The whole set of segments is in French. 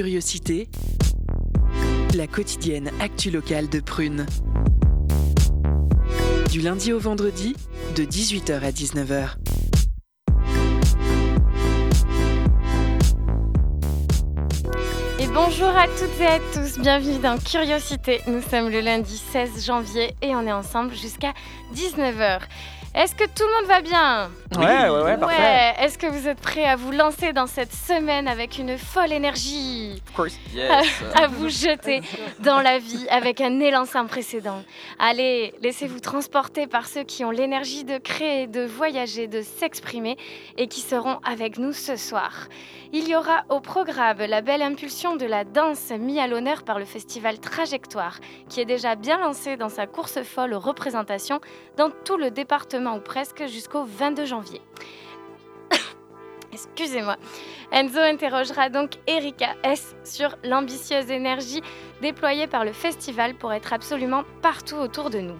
Curiosité, la quotidienne actu locale de Prune. Du lundi au vendredi, de 18h à 19h. Et bonjour à toutes et à tous, bienvenue dans Curiosité. Nous sommes le lundi 16 janvier et on est ensemble jusqu'à 19h. Est-ce que tout le monde va bien Ouais, ouais, ouais, parfait. Ouais, est-ce que vous êtes prêts à vous lancer dans cette semaine avec une folle énergie Of course. à vous jeter dans la vie avec un élan sans précédent. Allez, laissez-vous transporter par ceux qui ont l'énergie de créer, de voyager, de s'exprimer et qui seront avec nous ce soir. Il y aura au programme la belle impulsion de la danse mise à l'honneur par le festival Trajectoire, qui est déjà bien lancé dans sa course folle aux représentations dans tout le département ou presque jusqu'au 22 janvier. Excusez-moi. Enzo interrogera donc Erika S sur l'ambitieuse énergie déployée par le festival pour être absolument partout autour de nous.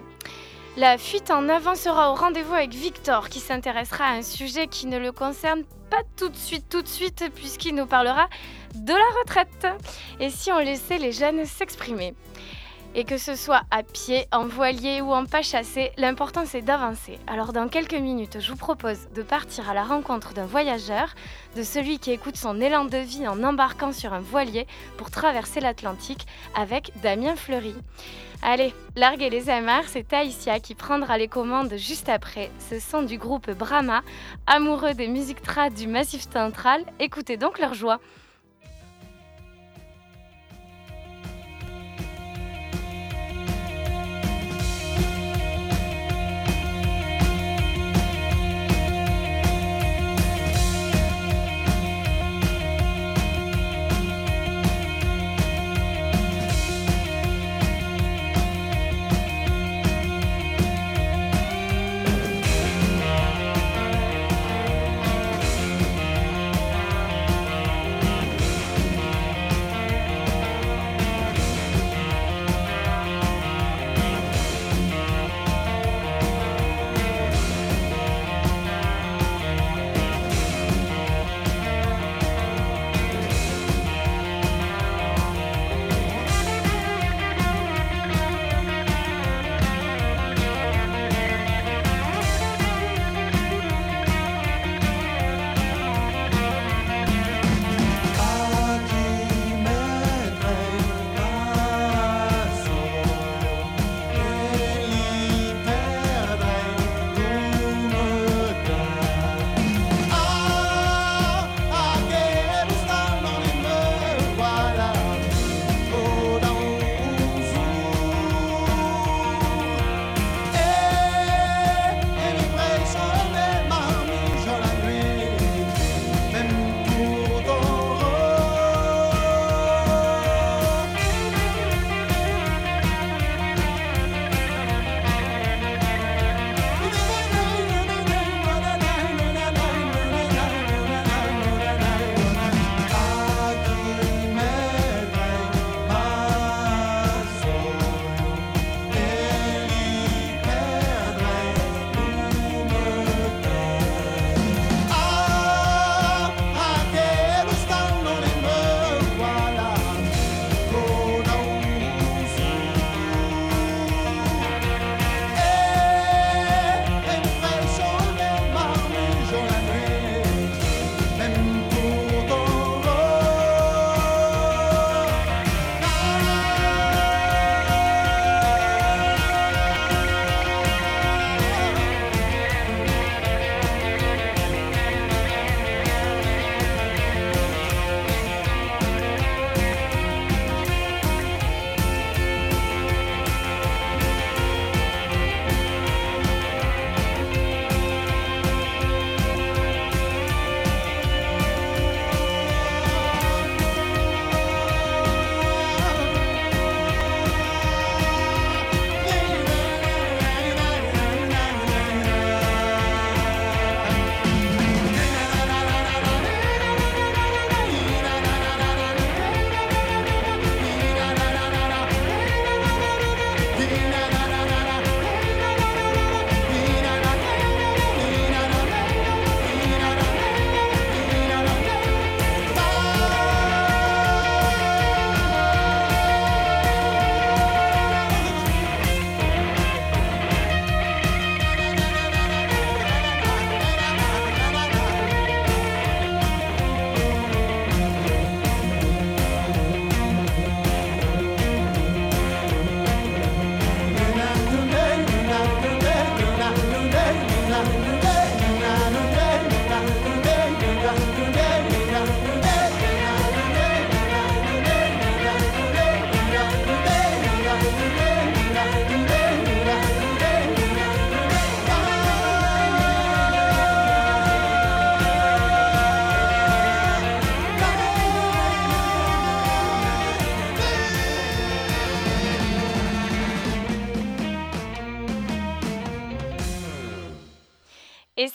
La fuite en avant sera au rendez-vous avec Victor qui s'intéressera à un sujet qui ne le concerne pas tout de suite, tout de suite, puisqu'il nous parlera de la retraite. Et si on laissait les jeunes s'exprimer? Et que ce soit à pied, en voilier ou en pas chassé, l'important c'est d'avancer. Alors dans quelques minutes, je vous propose de partir à la rencontre d'un voyageur, de celui qui écoute son élan de vie en embarquant sur un voilier pour traverser l'Atlantique avec Damien Fleury. Allez, larguez les amarres, c'est Taïsia qui prendra les commandes juste après. Ce sont du groupe Brahma, amoureux des musiques trad du Massif Central. Écoutez donc leur joie.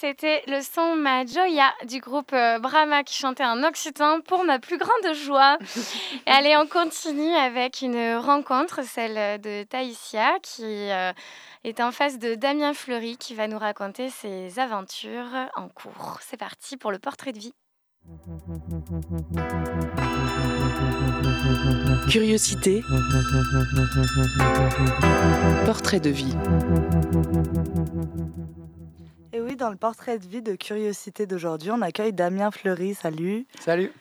C'était le son Ma Joya du groupe euh, Brahma qui chantait en occitan pour ma plus grande joie. allez, on continue avec une rencontre, celle de Taïsia, qui euh, est en face de Damien Fleury qui va nous raconter ses aventures en cours. C'est parti pour le portrait de vie. Curiosité. Portrait de vie. Oui, dans le portrait de vie de Curiosité d'aujourd'hui, on accueille Damien Fleury. Salut. Salut.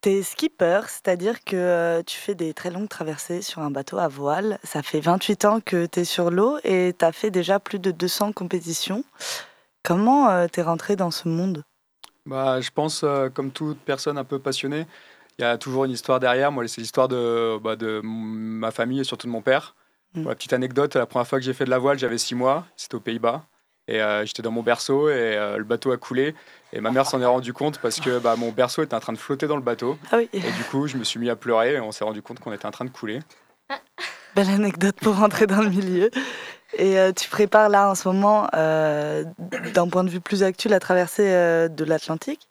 T'es skipper, c'est-à-dire que euh, tu fais des très longues traversées sur un bateau à voile. Ça fait 28 ans que tu es sur l'eau et tu as fait déjà plus de 200 compétitions. Comment euh, t'es rentré dans ce monde? Bah, Je pense, euh, comme toute personne un peu passionnée, il y a toujours une histoire derrière. Moi, c'est l'histoire de, bah, de ma famille et surtout de mon père. Mm. Pour la petite anecdote, la première fois que j'ai fait de la voile, j'avais 6 mois. C'était aux Pays-Bas. Et euh, j'étais dans mon berceau et euh, le bateau a coulé. Et ma mère s'en est rendue compte parce que bah, mon berceau était en train de flotter dans le bateau. Ah oui. Et du coup, je me suis mis à pleurer et on s'est rendu compte qu'on était en train de couler. Belle anecdote pour rentrer dans le milieu. Et euh, tu prépares là en ce moment, d'un point de vue plus actuel, la traversée de l'Atlantique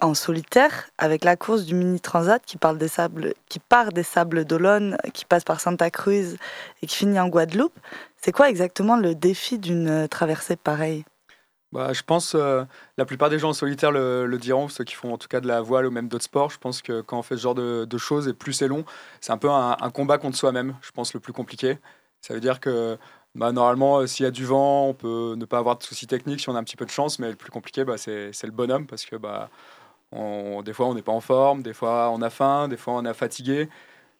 en solitaire avec la course du mini transat qui, parle des sables, qui part des sables d'Olonne, qui passe par Santa Cruz et qui finit en Guadeloupe. C'est quoi exactement le défi d'une traversée pareille? Bah, je pense euh, la plupart des gens en solitaire le, diront, ceux qui font en tout cas de la voile ou même d'autres sports. Je pense que quand on fait ce genre de, choses et plus c'est long, c'est un peu un, combat contre soi-même. Je pense le plus compliqué. Ça veut dire que bah, normalement, euh, s'il y a du vent, on peut ne pas avoir de soucis techniques si on a un petit peu de chance, mais le plus compliqué, bah, c'est le bonhomme parce que bah, des fois, on n'est pas en forme, des fois, on a faim, des fois, on est fatigué.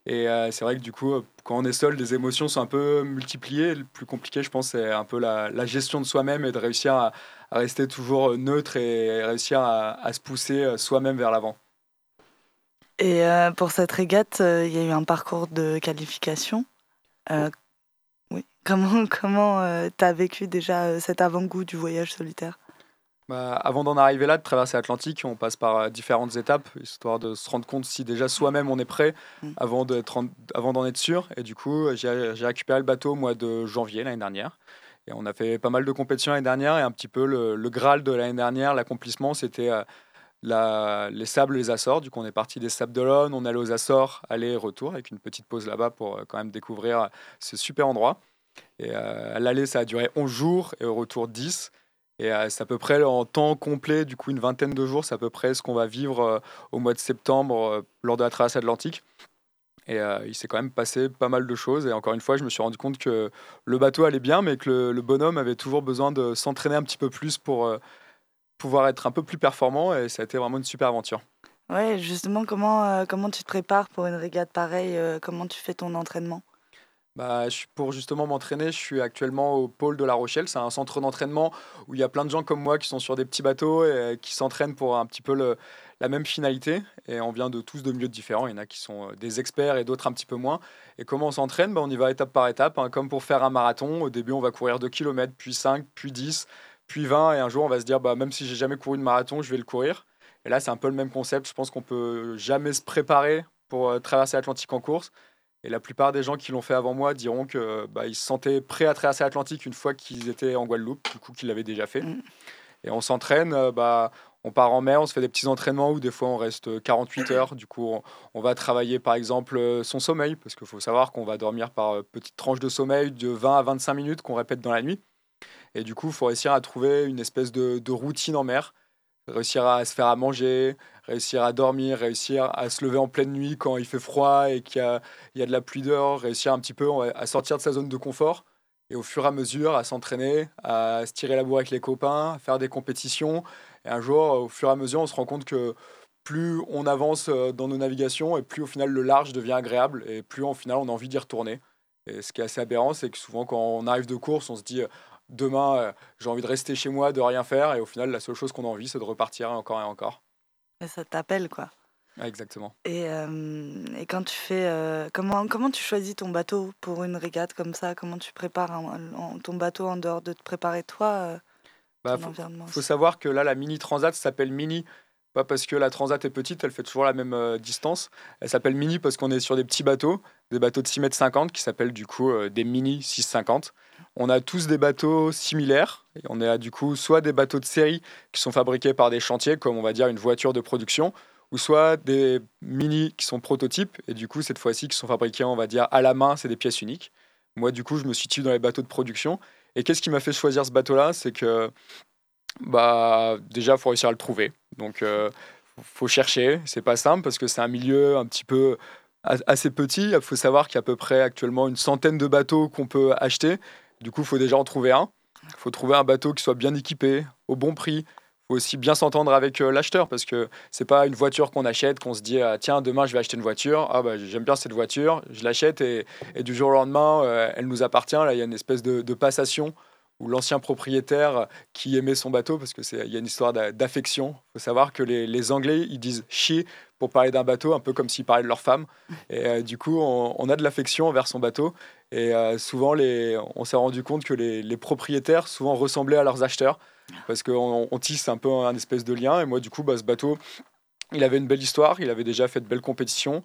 Et euh, c'est vrai que du coup, quand on est seul, les émotions sont un peu multipliées. Le plus compliqué, je pense, c'est un peu la, gestion de soi-même et de réussir à, rester toujours neutre et réussir à, se pousser euh, soi-même vers l'avant. Et euh, pour cette régate, il y a eu un parcours de qualification. oui. Comment comment tu as vécu déjà cet avant-goût du voyage solitaire? Bah, avant d'en arriver là, de traverser l'Atlantique, on passe par euh, différentes étapes, histoire de se rendre compte si déjà soi-même on est prêt mm. avant d'en être sûr. Et du coup, j'ai récupéré le bateau au mois de janvier l'année dernière. Et on a fait pas mal de compétitions l'année dernière. Et un petit peu le, Graal de l'année dernière, l'accomplissement, c'était euh, les sables, les Açores. Du coup, on est parti des Sables d'Olonne, on allait aux Açores, aller-retour, avec une petite pause là-bas pour euh, quand même découvrir ce super endroit. Et à l'aller, ça a duré 11 jours et au retour 10. Et euh, c'est à peu près en temps complet, du coup une vingtaine de jours, c'est à peu près ce qu'on va vivre euh, au mois de septembre euh, lors de la traversée atlantique. Et il s'est quand même passé pas mal de choses. Et encore une fois, je me suis rendu compte que le bateau allait bien, mais que le, bonhomme avait toujours besoin de s'entraîner un petit peu plus pour pouvoir être un peu plus performant. Et ça a été vraiment une super aventure. Ouais, justement, comment, comment tu te prépares pour une régate pareille Comment tu fais ton entraînement? Bah, pour justement m'entraîner, je suis actuellement au pôle de La Rochelle. C'est un centre d'entraînement où il y a plein de gens comme moi qui sont sur des petits bateaux et euh, qui s'entraînent pour un petit peu la même finalité. Et on vient de tous de milieux différents. Il y en a qui sont euh, des experts et d'autres un petit peu moins. Et comment on s'entraîne? Bah, On y va étape par étape. Hein. Comme pour faire un marathon, au début, on va courir 2 km, puis 5, puis 10, puis 20. Et un jour, on va se dire, bah, même si j'ai jamais couru de marathon, je vais le courir. Et là, c'est un peu le même concept. Je pense qu'on peut jamais se préparer pour euh, traverser l'Atlantique en course. Et la plupart des gens qui l'ont fait avant moi diront que bah, ils se sentaient prêts à traverser l'Atlantique une fois qu'ils étaient en Guadeloupe, du coup qu'ils l'avaient déjà fait. Mm. Et on s'entraîne, euh, bah, on part en mer, on se fait des petits entraînements où des fois on reste 48 heures. Du coup, on, va travailler par exemple euh, son sommeil, parce qu'il faut savoir qu'on va dormir par euh, petites tranches de sommeil de 20 à 25 minutes qu'on répète dans la nuit. Et du coup, il faut réussir à trouver une espèce de, de routine en mer, réussir à se faire à manger, réussir à dormir, réussir à se lever en pleine nuit quand il fait froid et qu'il y y a de la pluie dehors, réussir un petit peu à sortir de sa zone de confort et au fur et à mesure à s'entraîner, à se tirer la bourre avec les copains, à faire des compétitions. Et un jour, au fur et à mesure, on se rend compte que plus on avance euh, dans nos navigations et plus au final le large devient agréable et plus au final on a envie d'y retourner. Et ce qui est assez aberrant, c'est que souvent quand on arrive de course, on se dit demain euh, j'ai envie de rester chez moi, de rien faire et au final la seule chose qu'on a envie c'est de repartir encore et encore ça t'appelle, quoi. exactement. Et, euh, et, quand tu fais. Euh, comment, comment tu choisis ton bateau pour une régate comme ça? Comment tu prépares ton bateau en dehors de te préparer toi bah, faut, savoir que là, la mini transat s'appelle mini. Pas parce que la transat est petite, elle fait toujours la même distance. Elle s'appelle mini parce qu'on est sur des petits bateaux, des bateaux de 6 mètres 50 qui s'appellent du coup des mini 650. On a tous des bateaux similaires. Et on a du coup soit des bateaux de série qui sont fabriqués par des chantiers, comme on va dire une voiture de production, ou soit des mini qui sont prototypes, et du coup cette fois-ci qui sont fabriqués, on va dire, à la main, c'est des pièces uniques. Moi du coup je me situe dans les bateaux de production. Et qu'est-ce qui m'a fait choisir ce bateau-là? C'est que bah, déjà, il faut réussir à le trouver. Donc, euh, faut chercher. C'est pas simple parce que c'est un milieu un petit peu assez petit. Il faut savoir qu'il y a à peu près actuellement une centaine de bateaux qu'on peut acheter. Du coup, il faut déjà en trouver un. Il faut trouver un bateau qui soit bien équipé, au bon prix. Il faut aussi bien s'entendre avec euh, l'acheteur parce que c'est pas une voiture qu'on achète, qu'on se dit ah, tiens, demain je vais acheter une voiture. Ah, bah, j'aime bien cette voiture, je l'achète et, du jour au lendemain, euh, elle nous appartient. Là, il y a une espèce de, passation ou l'ancien propriétaire qui aimait son bateau, parce qu'il y a une histoire d'affection. Il faut savoir que les, les, Anglais, ils disent chier pour parler d'un bateau, un peu comme s'ils parlaient de leur femme. Et euh, du coup, on, a de l'affection envers son bateau. Et euh, souvent, les, on s'est rendu compte que les, propriétaires souvent ressemblaient à leurs acheteurs, parce qu'on on tisse un peu un espèce de lien. Et moi, du coup, bah, ce bateau, il avait une belle histoire, il avait déjà fait de belles compétitions.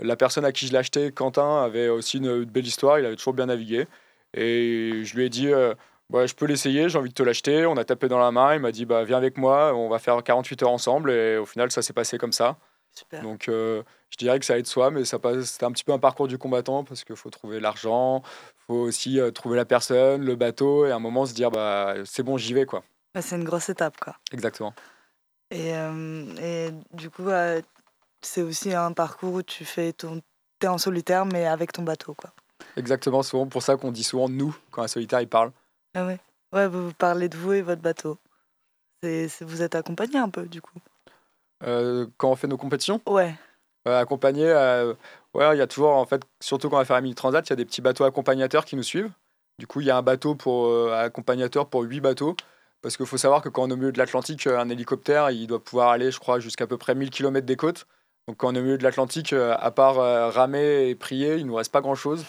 La personne à qui je acheté, Quentin, avait aussi une, belle histoire, il avait toujours bien navigué. Et je lui ai dit... Euh, je peux l'essayer, j'ai envie de te l'acheter. On a tapé dans la main, il m'a dit bah, viens avec moi, on va faire 48 heures ensemble. Et au final, ça s'est passé comme ça. Super. Donc euh, je dirais que ça aide soi, mais c'était un petit peu un parcours du combattant parce qu'il faut trouver l'argent, il faut aussi euh, trouver la personne, le bateau, et à un moment se dire bah, c'est bon, j'y vais. quoi. Bah, c'est une grosse étape. quoi. Exactement. Et, euh, et du coup, c'est aussi un parcours où tu fais ton... es en solitaire, mais avec ton bateau. quoi. Exactement, souvent pour ça qu'on dit souvent nous quand un solitaire il parle. Ah ouais. Ouais, vous parlez de vous et votre bateau. C'est, vous êtes accompagné un peu, du coup. Euh, quand on fait nos compétitions Ouais. Euh, accompagné, euh, ouais, il y a toujours, en fait, surtout quand on va faire un mini transat, il y a des petits bateaux accompagnateurs qui nous suivent. Du coup, il y a un bateau pour euh, accompagnateur pour huit bateaux. Parce qu'il faut savoir que quand on est au milieu de l'Atlantique, un hélicoptère, il doit pouvoir aller, je crois, jusqu'à peu près 1000 km des côtes. Donc quand on est au milieu de l'Atlantique, à part ramer et prier, il ne nous reste pas grand-chose.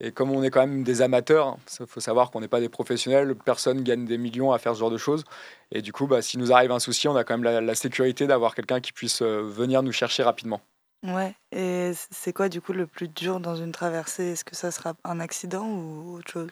Et comme on est quand même des amateurs, il faut savoir qu'on n'est pas des professionnels, personne gagne des millions à faire ce genre de choses. Et du coup, bah, s'il nous arrive un souci, on a quand même la, la sécurité d'avoir quelqu'un qui puisse euh, venir nous chercher rapidement. Ouais, et c'est quoi du coup le plus dur dans une traversée? Est-ce que ça sera un accident ou autre chose?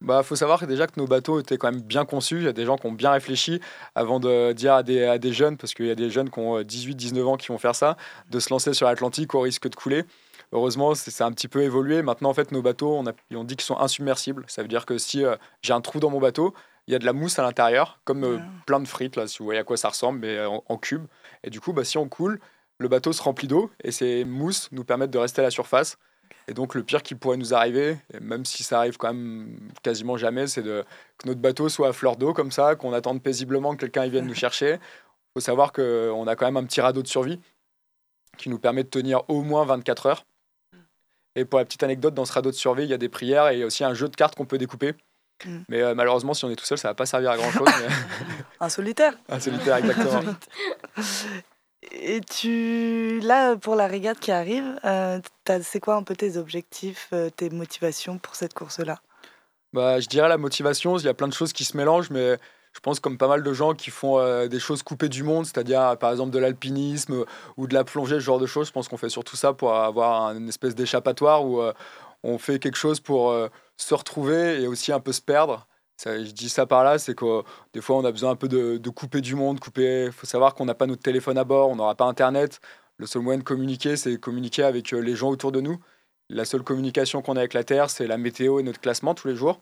Bah, faut savoir déjà que nos bateaux étaient quand même bien conçus. Il y a des gens qui ont bien réfléchi avant de dire à des, à des jeunes, parce qu'il y a des jeunes qui ont 18-19 ans qui vont faire ça, de se lancer sur l'Atlantique au risque de couler. Heureusement, c'est un petit peu évolué. Maintenant, en fait, nos bateaux, on, a, on dit qu'ils sont insubmersibles. Ça veut dire que si euh, j'ai un trou dans mon bateau, il y a de la mousse à l'intérieur, comme euh, plein de frites, là, si vous voyez à quoi ça ressemble, mais en, en cube. Et du coup, bah, si on coule, le bateau se remplit d'eau et ces mousses nous permettent de rester à la surface. Et donc, le pire qui pourrait nous arriver, même si ça arrive quand même quasiment jamais, c'est que notre bateau soit à fleur d'eau comme ça, qu'on attende paisiblement que quelqu'un vienne nous chercher. Il faut savoir qu'on a quand même un petit radeau de survie qui nous permet de tenir au moins 24 heures. Et pour la petite anecdote, dans ce radeau de survie, il y a des prières et aussi un jeu de cartes qu'on peut découper. Mm. Mais euh, malheureusement, si on est tout seul, ça va pas servir à grand chose. mais... un solitaire. Un solitaire, exactement. et tu, là, pour la régate qui arrive, euh, c'est quoi un peu tes objectifs, euh, tes motivations pour cette course-là? Bah, Je dirais la motivation, il y a plein de choses qui se mélangent, mais je pense comme pas mal de gens qui font euh, des choses coupées du monde, c'est-à-dire par exemple de l'alpinisme ou de la plongée, ce genre de choses. Je pense qu'on fait surtout ça pour avoir une espèce d'échappatoire où euh, on fait quelque chose pour euh, se retrouver et aussi un peu se perdre. Je dis ça par là, c'est que des fois on a besoin un peu de, de couper du monde, couper. Il faut savoir qu'on n'a pas notre téléphone à bord, on n'aura pas Internet. Le seul moyen de communiquer, c'est communiquer avec les gens autour de nous. La seule communication qu'on a avec la Terre, c'est la météo et notre classement tous les jours.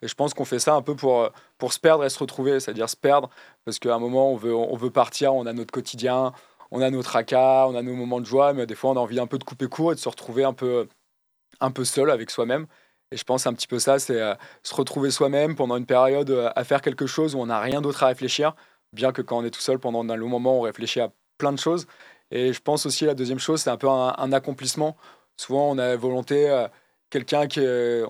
Et je pense qu'on fait ça un peu pour, pour se perdre et se retrouver, c'est-à-dire se perdre, parce qu'à un moment, on veut, on veut partir, on a notre quotidien, on a notre tracas, on a nos moments de joie, mais des fois, on a envie un peu de couper court et de se retrouver un peu, un peu seul avec soi-même. Et je pense un petit peu ça, c'est euh, se retrouver soi-même pendant une période euh, à faire quelque chose où on n'a rien d'autre à réfléchir, bien que quand on est tout seul pendant un long moment, on réfléchit à plein de choses. Et je pense aussi la deuxième chose, c'est un peu un accomplissement souvent on a volonté, euh, quelqu'un qui,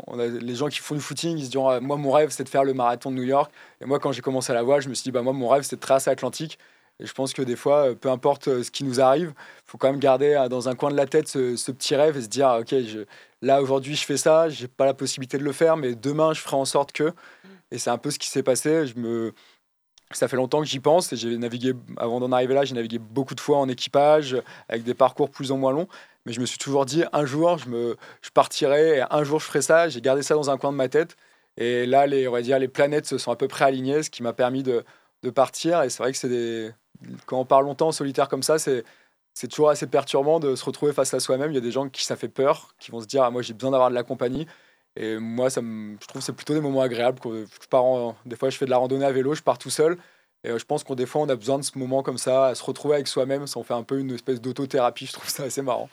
on a les gens qui font du footing, ils se disent ah, moi mon rêve c'est de faire le marathon de New York. Et moi quand j'ai commencé à la voir, je me suis dit bah moi mon rêve c'est de traverser l'Atlantique. Et je pense que des fois, euh, peu importe euh, ce qui nous arrive, il faut quand même garder dans un coin de la tête ce, petit rêve et se dire ok je, là aujourd'hui je fais ça, j'ai pas la possibilité de le faire, mais demain je ferai en sorte que. Et c'est un peu ce qui s'est passé. Je me ça fait longtemps que j'y pense j'ai navigué, avant d'en arriver là, j'ai navigué beaucoup de fois en équipage, avec des parcours plus ou moins longs. Mais je me suis toujours dit, un jour, je, me, je partirai, et un jour, je ferai ça. J'ai gardé ça dans un coin de ma tête. Et là, les, on va dire, les planètes se sont à peu près alignées, ce qui m'a permis de, partir. Et c'est vrai que c'est des... quand on parle longtemps en solitaire comme ça, c'est c'est toujours assez perturbant de se retrouver face à soi-même. Il y a des gens qui ça fait peur, qui vont se dire ah, moi j'ai besoin d'avoir de la compagnie. Et moi, ça je trouve que c'est plutôt des moments agréables. Je pars des fois, je fais de la randonnée à vélo, je pars tout seul. Et euh, je pense qu'on des fois, on a besoin de ce moment comme ça, à se retrouver avec soi-même. Ça en fait un peu une espèce d'autothérapie. Je trouve ça assez marrant.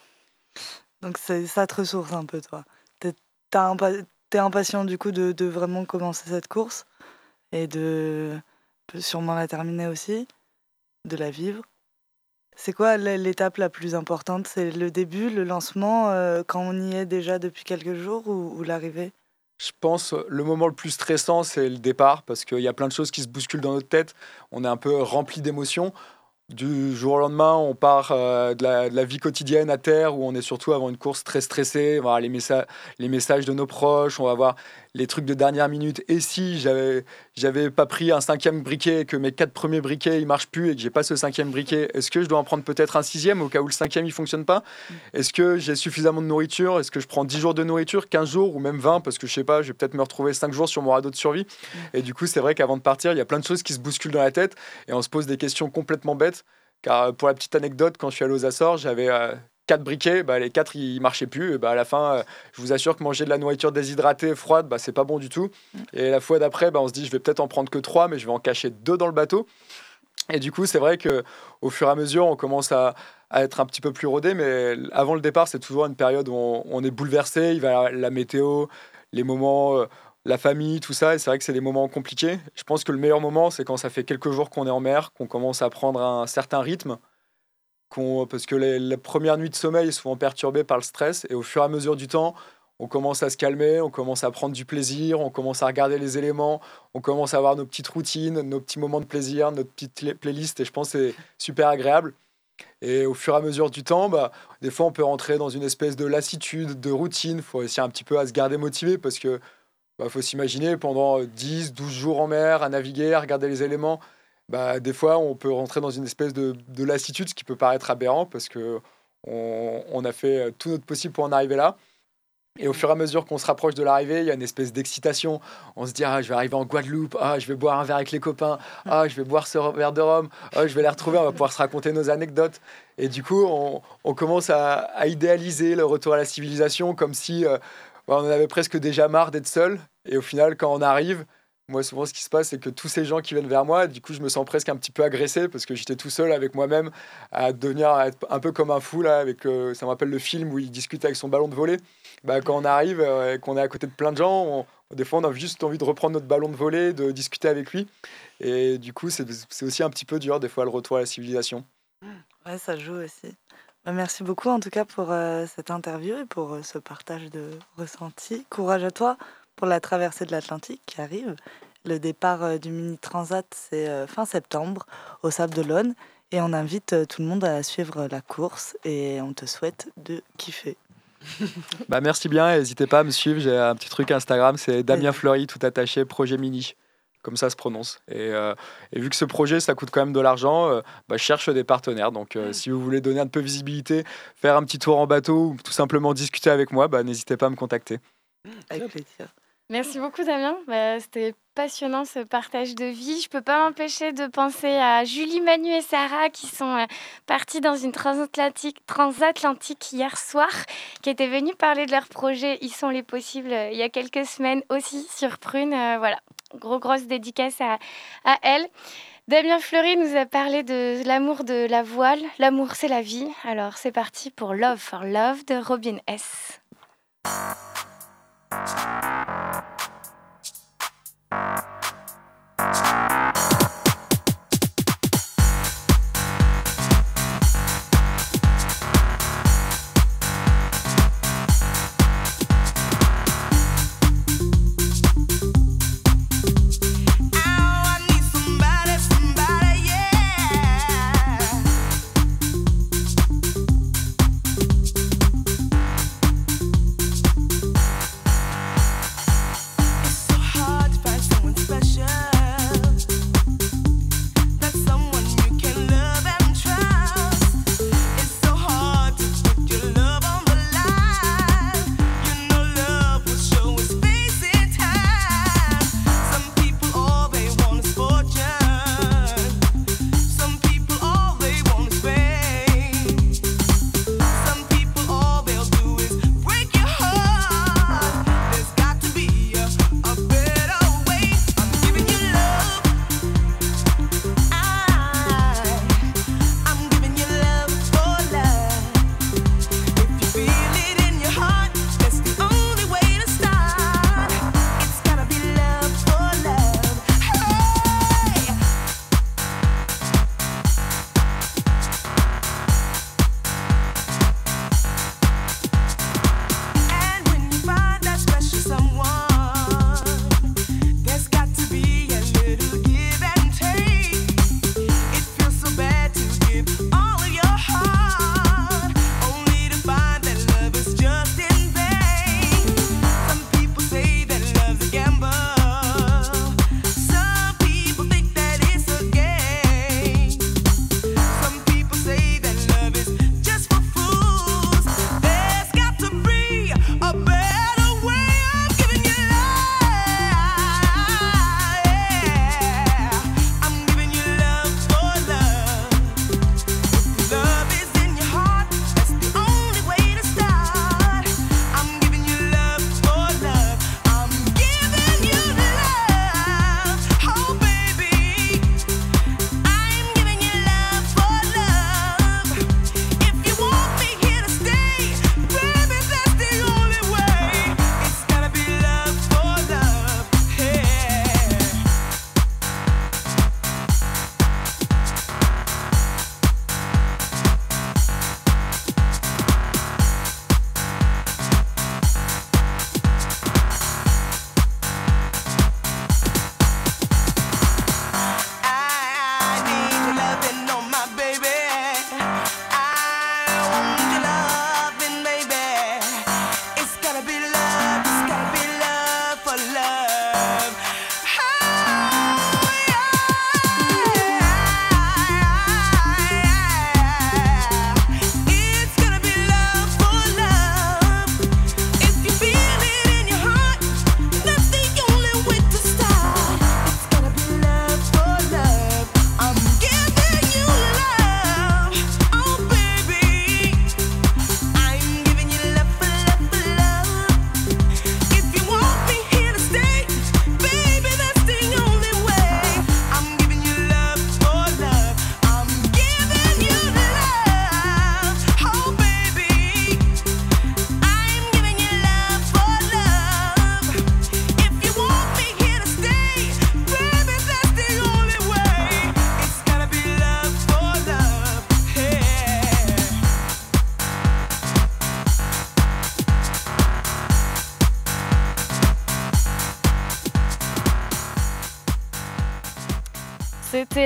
Donc ça te ressource un peu, toi. T'es impatient du coup de, vraiment commencer cette course et de sûrement la terminer aussi, de la vivre. C'est quoi l'étape la plus importante? C'est le début, le lancement, euh, quand on y est déjà depuis quelques jours ou, l'arrivée? Je pense le moment le plus stressant, c'est le départ, parce qu'il y a plein de choses qui se bousculent dans notre tête. On est un peu rempli d'émotions. Du jour au lendemain, on part euh, de, la, vie quotidienne à terre, où on est surtout avant une course très stressée. Les, les messages de nos proches, on va voir les trucs de dernière minute. Et si j'avais j'avais pas pris un cinquième briquet et que mes quatre premiers briquets ils marchent plus et que j'ai pas ce cinquième briquet, est-ce que je dois en prendre peut-être un sixième au cas où le cinquième il fonctionne pas? Mm. Est-ce que j'ai suffisamment de nourriture? Est-ce que je prends 10 jours de nourriture, 15 jours ou même 20 parce que je sais pas, je vais peut-être me retrouver 5 jours sur mon radeau de survie. Mm. Et du coup, c'est vrai qu'avant de partir, il y a plein de choses qui se bousculent dans la tête et on se pose des questions complètement bêtes. Car pour la petite anecdote, quand je suis allé aux Açores, j'avais euh, quatre briquets, bah, les quatre ils marchaient plus. Et bah, à la fin, euh, je vous assure que manger de la nourriture déshydratée, froide, bah, c'est pas bon du tout. Mm. Et la fois d'après, bah, on se dit je vais peut-être en prendre que trois, mais je vais en cacher deux dans le bateau. Et du coup, c'est vrai que au fur et à mesure, on commence à, être un petit peu plus rodé. Mais avant le départ, c'est toujours une période où on, est bouleversé. Il va la météo, les moments. Euh, la famille, tout ça, et c'est vrai que c'est des moments compliqués. Je pense que le meilleur moment, c'est quand ça fait quelques jours qu'on est en mer, qu'on commence à prendre un certain rythme, parce que les, premières nuits de sommeil sont souvent perturbées par le stress et au fur et à mesure du temps, on commence à se calmer, on commence à prendre du plaisir, on commence à regarder les éléments, on commence à avoir nos petites routines, nos petits moments de plaisir, notre petite playlist et je pense que c'est super agréable. Et au fur et à mesure du temps, bah, des fois on peut rentrer dans une espèce de lassitude, de routine, il faut essayer un petit peu à se garder motivé parce que bah, faut s'imaginer pendant 10, 12 jours en mer, à naviguer, à regarder les éléments, bah, des fois, on peut rentrer dans une espèce de, de lassitude, ce qui peut paraître aberrant parce que on, a fait tout notre possible pour en arriver là. Et au fur et à mesure qu'on se rapproche de l'arrivée, il y a une espèce d'excitation. On se dit ah, je vais arriver en Guadeloupe, ah, je vais boire un verre avec les copains, ah, je vais boire ce verre de rhum, ah, je vais les retrouver, on va pouvoir se raconter nos anecdotes. Et du coup, on, commence à, idéaliser le retour à la civilisation comme si euh, on en avait presque déjà marre d'être seul. Et au final, quand on arrive, moi, souvent, ce qui se passe, c'est que tous ces gens qui viennent vers moi, du coup, je me sens presque un petit peu agressé parce que j'étais tout seul avec moi-même à devenir un peu comme un fou. Là, avec, euh, ça me rappelle le film où il discute avec son ballon de volée. Bah, quand on arrive euh, et qu'on est à côté de plein de gens, des fois, on a juste envie de reprendre notre ballon de volée, de discuter avec lui. Et du coup, c'est aussi un petit peu dur, des fois, le retour à la civilisation. Ouais, ça joue aussi. Bah, merci beaucoup, en tout cas, pour euh, cette interview et pour ce partage de ressentis. Courage à toi pour la traversée de l'Atlantique qui arrive. Le départ euh, du mini transat, c'est euh, fin septembre au Sable d'Olonne. Et on invite euh, tout le monde à suivre la course et on te souhaite de kiffer. bah merci bien, n'hésitez pas à me suivre. J'ai un petit truc Instagram, c'est Damien Fleury, tout attaché, projet mini. Comme ça se prononce. Et, vu que ce projet, ça coûte quand même de l'argent, bah, je cherche des partenaires. Donc, si vous voulez donner un peu de visibilité, faire un petit tour en bateau ou tout simplement discuter avec moi, bah, n'hésitez pas à me contacter. Avec plaisir. Merci beaucoup Damien, bah, c'était passionnant ce partage de vie. Je peux pas m'empêcher de penser à Julie, Manu et Sarah qui sont euh, partis dans une transatlantique, hier soir, qui étaient venus parler de leur projet Ils sont les possibles euh, il y a quelques semaines aussi sur Prune. Euh, voilà, gros grosse dédicace à, à elle. Damien Fleury nous a parlé de l'amour de la voile. L'amour, c'est la vie. Alors, c'est parti pour Love for Love de Robin S. you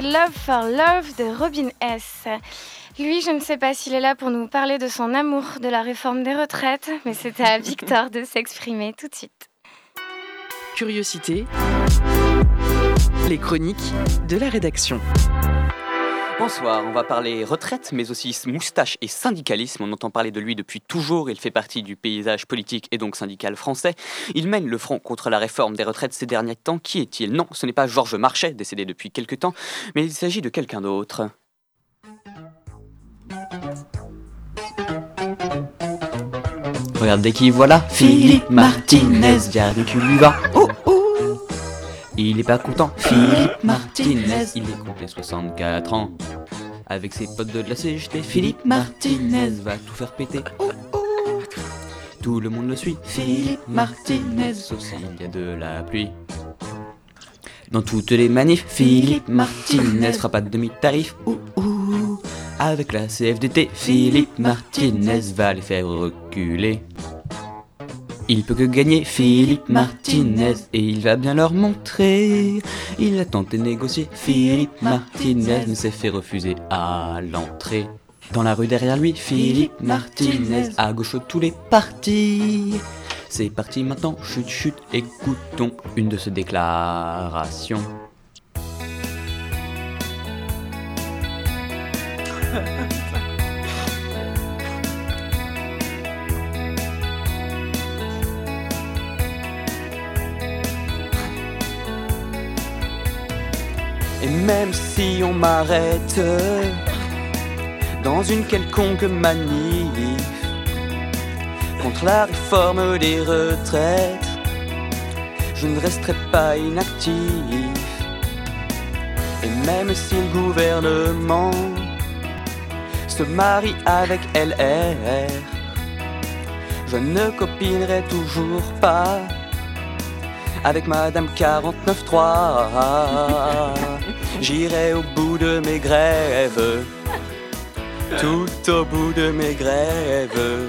Love for Love de Robin S. Lui, je ne sais pas s'il est là pour nous parler de son amour de la réforme des retraites, mais c'était à Victor de s'exprimer tout de suite. Curiosité. Les chroniques de la rédaction. Bonsoir, on va parler retraite, mais aussi moustache et syndicalisme. On entend parler de lui depuis toujours, il fait partie du paysage politique et donc syndical français. Il mène le front contre la réforme des retraites ces derniers temps. Qui est-il? Non, ce n'est pas Georges Marchais, décédé depuis quelques temps, mais il s'agit de quelqu'un d'autre. Regardez qui voilà, Philippe Martinez, Regardez qui lui va. Oh. Il est pas content, Philippe Martinez, il est compté 64 ans. Avec ses potes de la CGT, Philippe Martinez va tout faire péter. Oh, oh. Tout le monde le suit, Philippe Martinez, sauf s'il y a de la pluie. Dans toutes les manifs, Philippe Martinez fera pas de demi-tarif. Ouh, ouh. Avec la CFDT, Philippe Martinez va les faire reculer. Il peut que gagner Philippe Martinez et il va bien leur montrer. Il a tenté de négocier, Philippe Martinez ne s'est fait refuser à l'entrée. Dans la rue derrière lui, Philippe Martinez, à gauche tous les partis. C'est parti maintenant, chut chut, écoutons une de ses déclarations. Et même si on m'arrête dans une quelconque manif contre la réforme des retraites, je ne resterai pas inactif. Et même si le gouvernement se marie avec LR, je ne copinerai toujours pas avec Madame 49.3. J'irai au bout de mes grèves, tout au bout de mes grèves.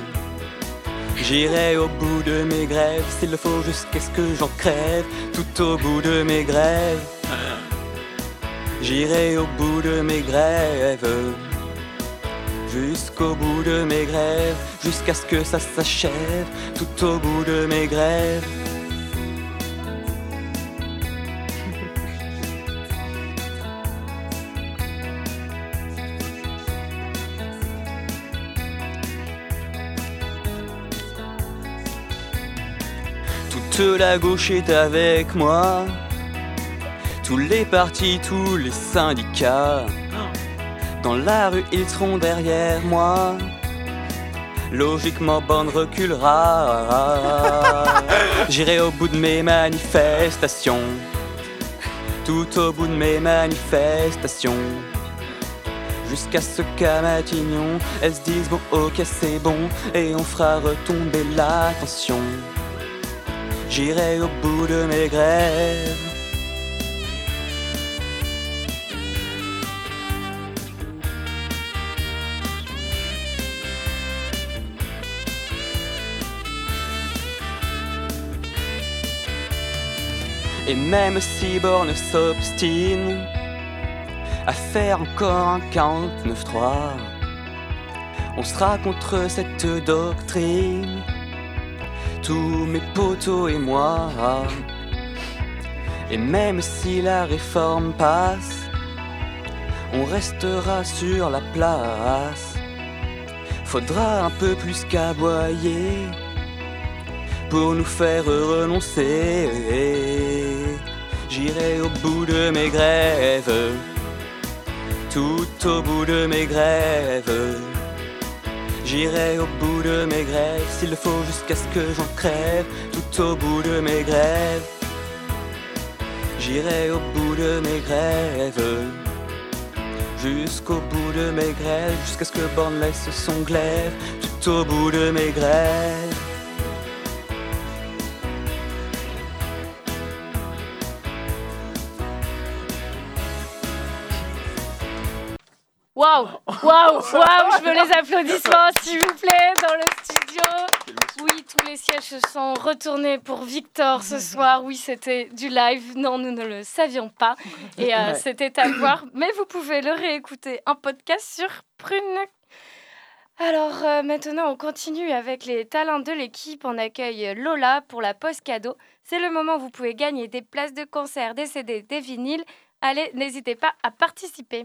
J'irai au bout de mes grèves, s'il le faut, jusqu'à ce que j'en crève, tout au bout de mes grèves. J'irai au bout de mes grèves, jusqu'au bout de mes grèves, jusqu'à ce que ça s'achève, tout au bout de mes grèves. Toute la gauche est avec moi, tous les partis, tous les syndicats. Dans la rue, ils seront derrière moi. Logiquement, Bande reculera. J'irai au bout de mes manifestations. Tout au bout de mes manifestations. Jusqu'à ce qu'à Matignon, elles se disent bon, ok, c'est bon. Et on fera retomber la tension. J'irai au bout de mes grèves. Et même si Borne s'obstine à faire encore un 49-3, on sera contre cette doctrine, tous mes potos et moi. Et même si la réforme passe, on restera sur la place. Faudra un peu plus qu'aboyer pour nous faire renoncer. J'irai au bout de mes grèves, tout au bout de mes grèves. J'irai au bout de mes grèves, s'il le faut jusqu'à ce que j'en crève, tout au bout de mes grèves. J'irai au bout de mes grèves, jusqu'au bout de mes grèves, jusqu'à ce que Borne laisse son glaive, tout au bout de mes grèves. Waouh, waouh, waouh, je veux les applaudissements s'il vous plaît dans le studio. Oui, tous les sièges se sont retournés pour Victor ce soir. Oui, c'était du live. Non, nous ne le savions pas. Et euh, c'était à voir. Mais vous pouvez le réécouter en podcast sur Prune. Alors euh, maintenant, on continue avec les talents de l'équipe. On accueille Lola pour la poste cadeau. C'est le moment où vous pouvez gagner des places de concert, des CD, des vinyles. Allez, n'hésitez pas à participer.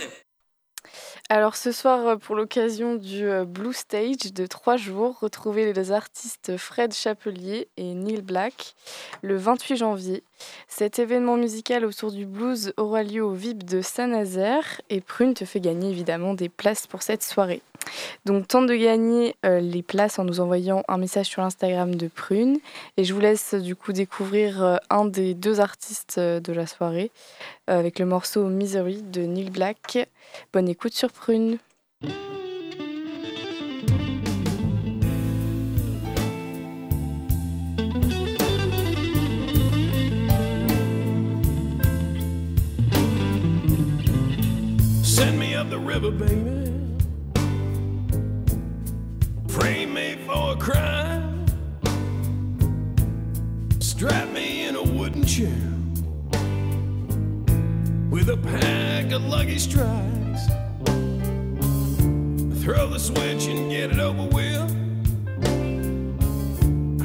Alors ce soir, euh, pour l'occasion du euh, Blue Stage de trois jours, retrouvez les artistes Fred Chapelier et Neil Black le 28 janvier. Cet événement musical autour du blues aura lieu au VIP de Saint-Nazaire et Prune te fait gagner évidemment des places pour cette soirée. Donc tente de gagner euh, les places en nous envoyant un message sur l'Instagram de Prune. Et je vous laisse du coup découvrir euh, un des deux artistes euh, de la soirée avec le morceau Misery de Neil Black. Bonne écoute sur Prune. Up the river, baby. Frame me for a crime. Strap me in a wooden chair with a pack of lucky strikes. Throw the switch and get it over with.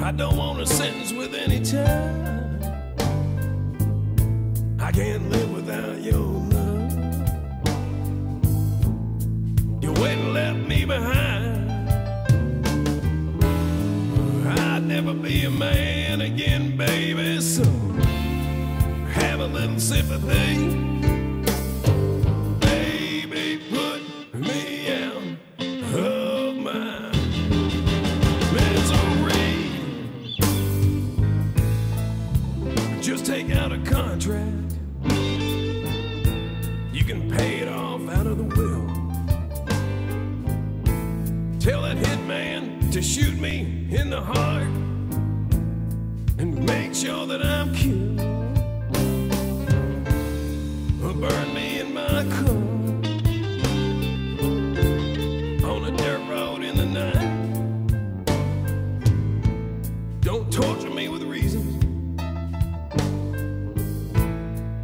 I don't want a sentence with any time. I can't live without. You went and left me behind. I'd never be a man again, baby. So have a little sympathy. Just take out a contract. To shoot me in the heart and make sure that I'm killed. Or burn me in my car on a dirt road in the night. Don't torture me with reasons.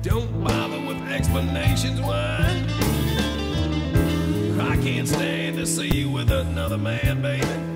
Don't bother with explanations why. I can't stand to see you with another man, baby.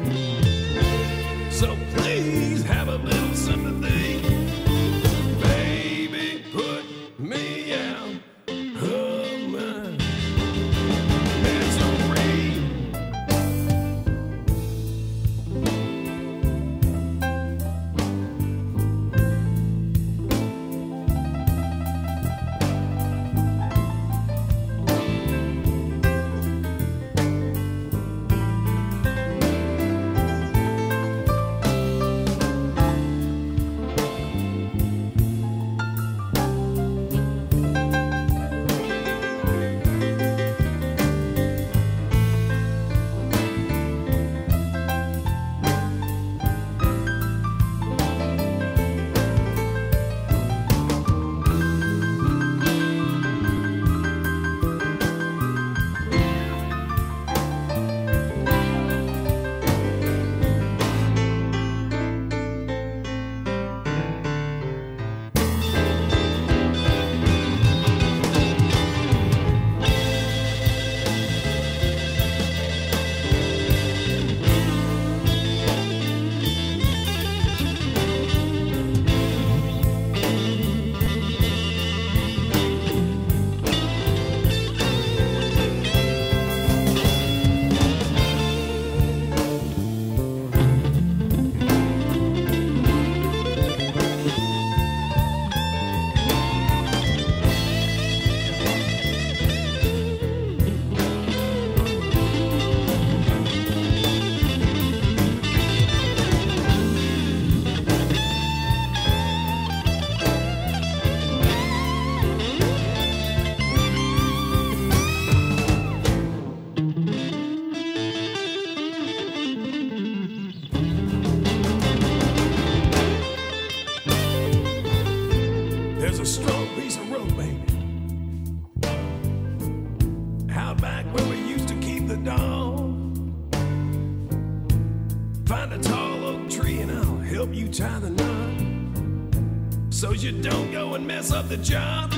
of the job.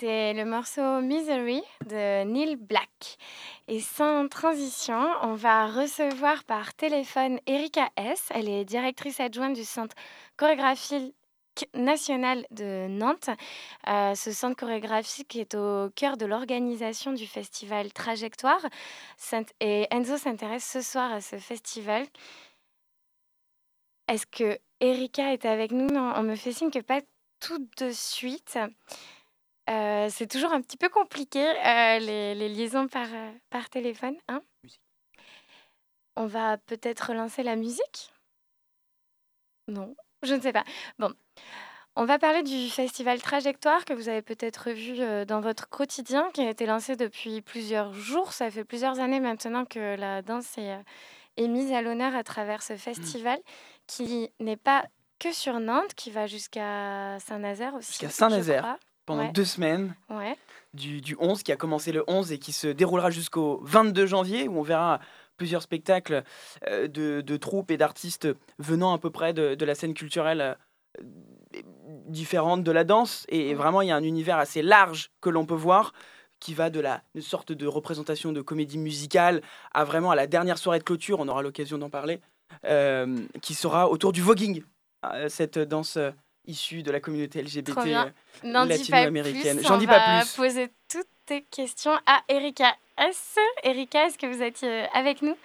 C'était le morceau Misery de Neil Black. Et sans transition, on va recevoir par téléphone Erika S. Elle est directrice adjointe du Centre chorégraphique national de Nantes. Euh, ce centre chorégraphique est au cœur de l'organisation du festival Trajectoire. Et Enzo s'intéresse ce soir à ce festival. Est-ce que Erika est avec nous? Non, on me fait signe que pas tout de suite. Euh, c'est toujours un petit peu compliqué, euh, les, les liaisons par, euh, par téléphone. Hein On va peut-être relancer la musique? Non, je ne sais pas. Bon, on va parler du festival Trajectoire que vous avez peut-être vu dans votre quotidien, qui a été lancé depuis plusieurs jours. Ça fait plusieurs années maintenant que la danse est, est mise à l'honneur à travers ce festival, qui n'est pas que sur Nantes, qui va jusqu'à Saint-Nazaire aussi. Jusqu'à Saint-Nazaire. Pendant Ouais. deux semaines, Ouais. du, du 11, qui a commencé le 11 et qui se déroulera jusqu'au 22 janvier, où on verra plusieurs spectacles euh, de, de troupes et d'artistes venant à peu près de, de la scène culturelle euh, différente de la danse. Et vraiment, il y a un univers assez large que l'on peut voir qui va de la une sorte de représentation de comédie musicale à vraiment à la dernière soirée de clôture, on aura l'occasion d'en parler, euh, qui sera autour du voguing, cette danse issue de la communauté LGBT euh, N'en dis pas latino-américaine. plus. J'en on va poser toutes tes questions à Erika S. Erika, est-ce que vous êtes euh, avec nous?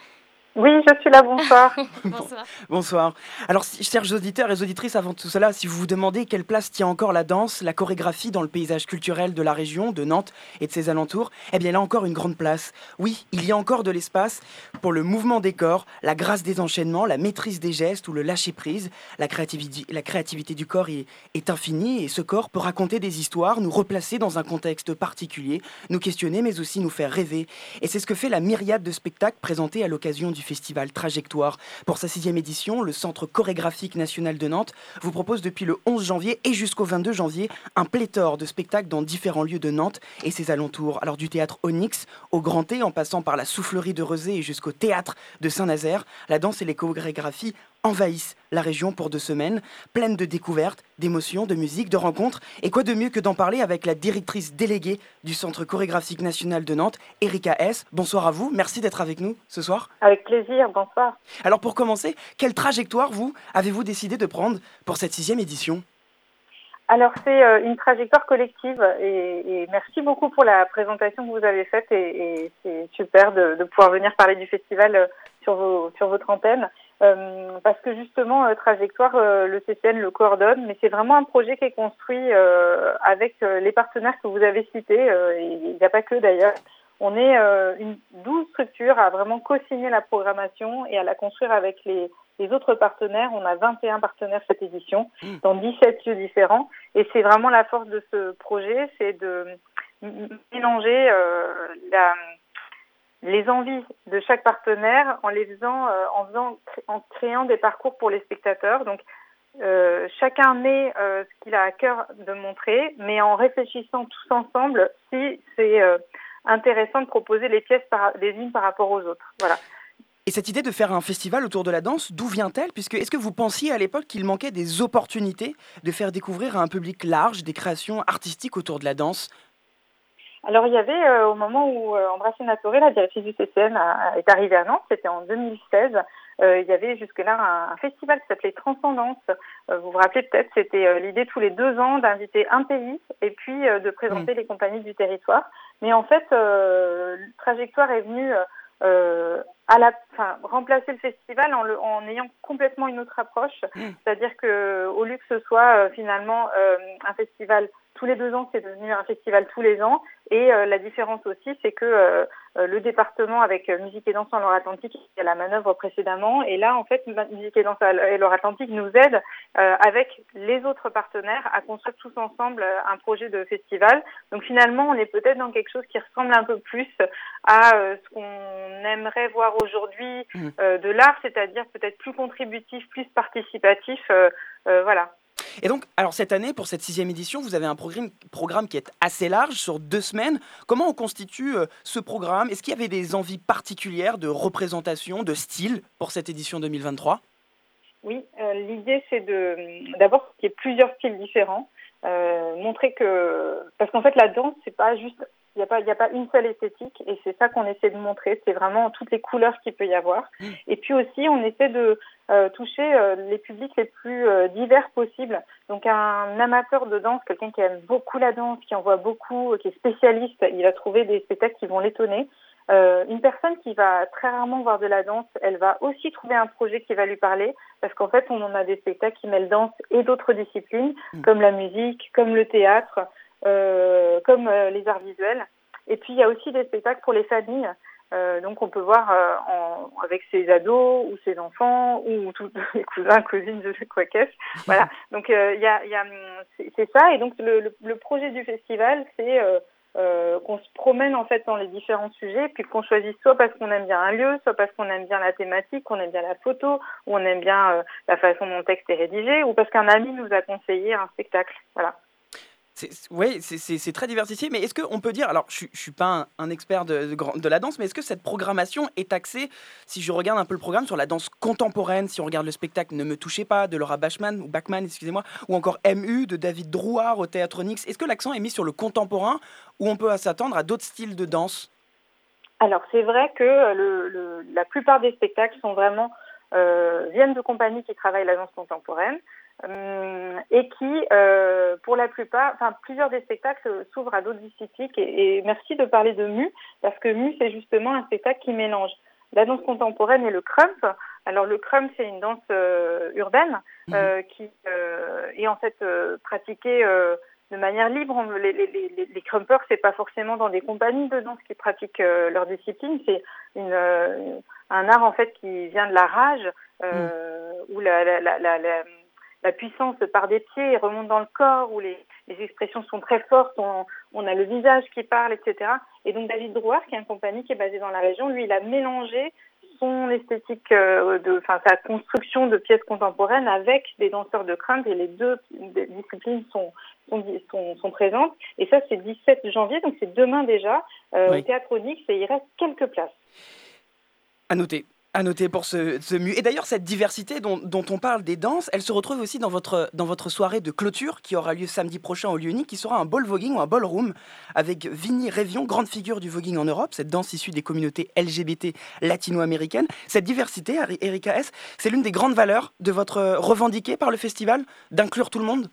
Oui, je suis là, bonsoir. Bonsoir. Bonsoir. Alors, chers auditeurs et auditrices, avant tout cela, si vous vous demandez quelle place tient encore la danse, la chorégraphie dans le paysage culturel de la région, de Nantes et de ses alentours, eh bien, elle a encore une grande place. Oui, il y a encore de l'espace pour le mouvement des corps, la grâce des enchaînements, la maîtrise des gestes ou le lâcher-prise. La créativité, la créativité du corps est, est infinie et ce corps peut raconter des histoires, nous replacer dans un contexte particulier, nous questionner, mais aussi nous faire rêver. Et c'est ce que fait la myriade de spectacles présentés à l'occasion du festival Trajectoire. Pour sa sixième édition, le Centre chorégraphique national de Nantes vous propose depuis le 11 janvier et jusqu'au 22 janvier un pléthore de spectacles dans différents lieux de Nantes et ses alentours. Alors du théâtre Onyx au Grand T, en passant par la soufflerie de Rezé et jusqu'au théâtre de Saint-Nazaire, la danse et les chorégraphies envahissent la région pour deux semaines, pleines de découvertes, d'émotions, de musique, de rencontres. Et quoi de mieux que d'en parler avec la directrice déléguée du Centre chorégraphique national de Nantes, Erika S. Bonsoir à vous, merci d'être avec nous ce soir. Avec plaisir, bonsoir. Alors pour commencer, quelle trajectoire vous avez-vous décidé de prendre pour cette sixième édition? Alors, c'est euh, une trajectoire collective et, et merci beaucoup pour la présentation que vous avez faite et, et c'est super de, de pouvoir venir parler du festival euh, sur, vos, sur votre antenne. Euh, parce que justement, euh, Trajectoire, euh, le CCN le coordonne, mais c'est vraiment un projet qui est construit euh, avec les partenaires que vous avez cités, euh, il n'y a pas que d'ailleurs. On est euh, une douze structures à vraiment co-signer la programmation et à la construire avec les, les autres partenaires. On a 21 partenaires cette édition dans 17 lieux différents. Et c'est vraiment la force de ce projet, c'est de mélanger euh, la, les envies de chaque partenaire euh, en créant des parcours pour les spectateurs. Donc, euh, chacun met euh, ce qu'il a à cœur de montrer, mais en réfléchissant tous ensemble si c'est intéressant de proposer les pièces par, les unes par rapport aux autres. Voilà. Et cette idée de faire un festival autour de la danse, d'où vient-elle? Puisque est-ce que vous pensiez à l'époque qu'il manquait des opportunités de faire découvrir à un public large des créations artistiques autour de la danse? Alors, il y avait, euh, au moment où euh, Sénatoré, la directrice du CCN, a- est arrivée à Nantes, c'était en 2016, euh, il y avait jusque-là un, un festival qui s'appelait Transcendance. Euh, vous vous rappelez peut-être, c'était euh, l'idée tous les deux ans d'inviter un pays et puis euh, de présenter les compagnies du territoire. Mais en fait, euh, Trajectoire est venu euh, à la, enfin, remplacer le festival en, le- en ayant complètement une autre approche. C'est-à-dire que au lieu que ce soit euh, finalement euh, un festival tous les deux ans, c'est devenu un festival tous les ans. Et euh, la différence aussi, c'est que euh, euh, le département avec euh, Musique et Danse en Loire-Atlantique à la manœuvre précédemment. Et là, en fait, Musique et Danse et Loire-Atlantique nous aide euh, avec les autres partenaires à construire tous ensemble euh, un projet de festival. Donc finalement, on est peut-être dans quelque chose qui ressemble un peu plus à euh, ce qu'on aimerait voir aujourd'hui euh, de l'art, c'est-à-dire peut-être plus contributif, plus participatif. euh, euh, voilà. Et donc, alors cette année, pour cette sixième édition, vous avez un programme, qui est assez large, sur deux semaines. Comment on constitue euh, ce programme? Est-ce qu'il y avait des envies particulières de représentation, de style pour cette édition 2023 Oui, euh, l'idée c'est de d'abord qu'il y ait plusieurs styles différents, euh, montrer que parce qu'en fait la danse c'est pas juste il n'y a pas il y a pas une seule esthétique et c'est ça qu'on essaie de montrer, c'est vraiment toutes les couleurs qu'il peut y avoir. Et puis aussi on essaie de euh, toucher euh, les publics les plus euh, divers possibles. Donc un amateur de danse, quelqu'un qui aime beaucoup la danse, qui en voit beaucoup, qui est spécialiste, il va trouver des spectacles qui vont l'étonner. Euh, une personne qui va très rarement voir de la danse, elle va aussi trouver un projet qui va lui parler, parce qu'en fait, on en a des spectacles qui mêlent danse et d'autres disciplines, comme la musique, comme le théâtre, euh, comme euh, les arts visuels. Et puis, il y a aussi des spectacles pour les familles. Euh, donc, on peut voir euh, en, avec ses ados ou ses enfants ou tous les cousins, cousines, je sais quoi qu'est-ce. Voilà. Donc, euh, il y a, y a, c'est c'est ça. Et donc, le, le, le projet du festival, c'est euh, qu'on se promène en fait dans les différents sujets, puis qu'on choisisse soit parce qu'on aime bien un lieu, soit parce qu'on aime bien la thématique, qu'on aime bien la photo, ou on aime bien euh, la façon dont le texte est rédigé, ou parce qu'un ami nous a conseillé un spectacle. Voilà. Oui, c'est très diversifié, mais est-ce qu'on peut dire, alors je ne suis pas un, expert de, la danse, mais est-ce que cette programmation est axée, si je regarde un peu le programme, sur la danse contemporaine, si on regarde le spectacle Ne me touchez pas de Laura Bachman, ou Bachman, excusez-moi, ou encore MU de David Drouard au Théâtre Nix, est-ce que l'accent est mis sur le contemporain, ou on peut s'attendre à d'autres styles de danse? Alors c'est vrai que euh, la plupart des spectacles sont vraiment euh, viennent de compagnies qui travaillent la danse contemporaine et qui, euh, pour la plupart, enfin plusieurs des spectacles s'ouvrent à d'autres disciplines. Et, et merci de parler de MU parce que MU c'est justement un spectacle qui mélange la danse contemporaine et le crump. Alors le crump c'est une danse euh, urbaine euh, qui euh, est en fait euh, pratiquée euh, de manière libre. Les, les, les, les crumpers, c'est pas forcément dans des compagnies de danse qui pratiquent euh, leur discipline. C'est une, euh, un art en fait qui vient de la rage, euh, où la, la, la, la, la, puissance part des pieds et remonte dans le corps, où les, les expressions sont très fortes. On, on a le visage qui parle, etc. Et donc David Drouard, qui est une compagnie qui est basée dans la région, lui, il a mélangé son esthétique, euh, de, enfin sa construction de pièces contemporaines avec des danseurs de crump et les deux disciplines sont sont, sont, sont présentes. Et ça, c'est 17 janvier, donc c'est demain déjà, euh, Oui. au Théâtre Onyx, et il reste quelques places. À noter. À noter pour ce, ce mu. Et d'ailleurs, cette diversité dont, on parle des danses, elle se retrouve aussi dans votre, dans votre soirée de clôture qui aura lieu samedi prochain au lieu unique, qui sera un ball voguing ou un ballroom avec Vinnie Révion, grande figure du voguing en Europe, cette danse issue des communautés LGBT latino-américaines. Cette diversité, Erika S., c'est l'une des grandes valeurs de votre revendiquée par le festival, d'inclure tout le monde?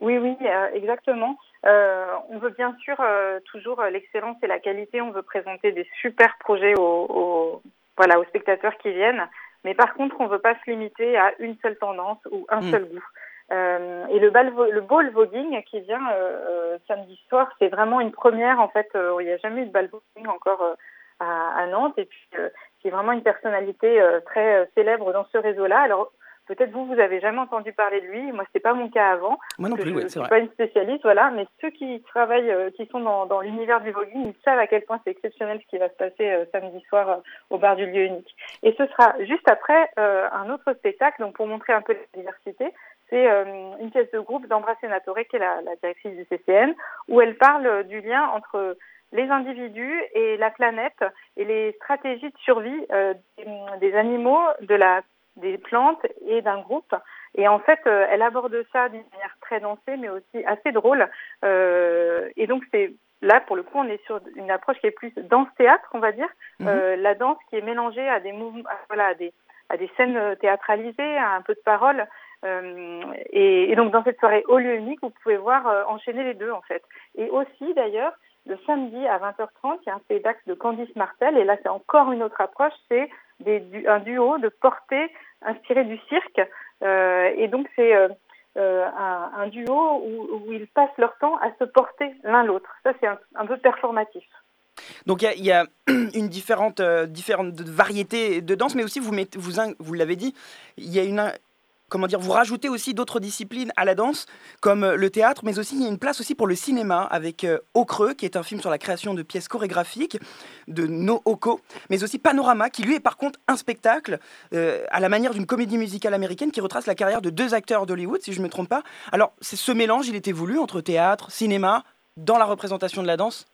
Oui, oui, euh, exactement. Euh, on veut bien sûr euh, toujours l'excellence et la qualité. On veut présenter des super projets aux, aux- voilà, aux spectateurs qui viennent. Mais par contre, on ne veut pas se limiter à une seule tendance ou un Mm. seul goût. Euh, et le, bal le ball voguing qui vient euh, euh, samedi soir, c'est vraiment une première. En fait, euh, il n'y a jamais eu de bal voguing encore euh, à, à Nantes. Et puis, euh, c'est vraiment une personnalité euh, très célèbre dans ce réseau-là. Alors, peut-être vous, vous avez jamais entendu parler de lui. Moi, c'était pas mon cas avant. Moi non plus, je oui, c'est suis vrai. pas une spécialiste, voilà, mais ceux qui travaillent, euh, qui sont dans, dans l'univers du voguing, ils savent à quel point c'est exceptionnel ce qui va se passer euh, samedi soir euh, au bar du lieu unique. Et ce sera juste après euh, un autre spectacle, donc pour montrer un peu la diversité, c'est euh, une pièce de groupe d'Ambra Senatore, qui est la, la directrice du CCN, où elle parle euh, du lien entre les individus et la planète et les stratégies de survie euh, des, des animaux, de la, des plantes et d'un groupe. Et en fait, euh, elle aborde ça d'une manière très dansée, mais aussi assez drôle. Euh, et donc, c'est là, pour le coup, on est sur une approche qui est plus danse-théâtre, on va dire. Euh, la danse qui est mélangée à des mouvements, à- voilà, à des, à des scènes euh, théâtralisées, à un peu de parole. Euh, et, et, donc dans cette soirée au lieu unique, vous pouvez voir enchaîner les deux en fait. Et aussi d'ailleurs, le samedi à 20h30, il y a un spectacle de Candice Martel, et là c'est encore une autre approche, c'est un duo de portée inspiré du cirque. Euh, et donc c'est euh, un, un, duo où, ils passent leur temps à se porter l'un l'autre. Ça c'est un, peu performatif. Donc il y, a une différente, euh, variété de danse, mais aussi vous, vous, vous l'avez dit, il y a une comment dire, vous rajoutez aussi d'autres disciplines à la danse, comme euh, le théâtre, mais aussi il y a une place aussi pour le cinéma avec euh, Au Creux, qui est un film sur la création de pièces chorégraphiques de No Oko, mais aussi Panorama, qui lui est par contre un spectacle euh, à la manière d'une comédie musicale américaine qui retrace la carrière de deux acteurs d'Hollywood, si je ne me trompe pas. Alors, c'est ce mélange, il était voulu entre théâtre, cinéma, dans la représentation de la danse?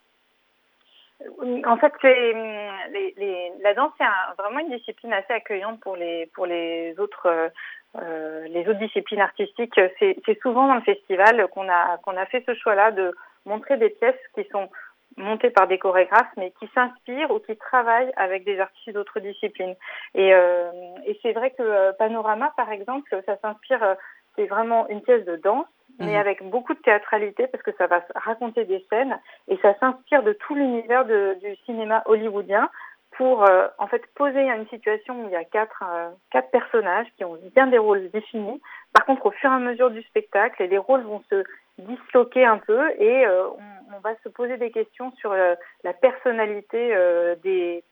En fait, les, la danse est un, vraiment une discipline assez accueillante pour les, pour les autres euh, les autres disciplines artistiques, c'est souvent dans le festival qu'on a, qu'on a fait ce choix-là de montrer des pièces qui sont montées par des chorégraphes, mais qui s'inspirent ou qui travaillent avec des artistes d'autres disciplines. Et, euh, et c'est vrai que euh, Panorama, par exemple, ça s'inspire, euh, c'est vraiment une pièce de danse, mais mmh. avec beaucoup de théâtralité parce que ça va raconter des scènes et ça s'inspire de tout l'univers du cinéma hollywoodien pour euh, en fait poser une situation où il y a quatre, euh, quatre personnages qui ont bien des rôles définis. Par contre, au fur et à mesure du spectacle, les rôles vont se disloquer un peu et euh, on, va se poser des questions sur la personnalité des,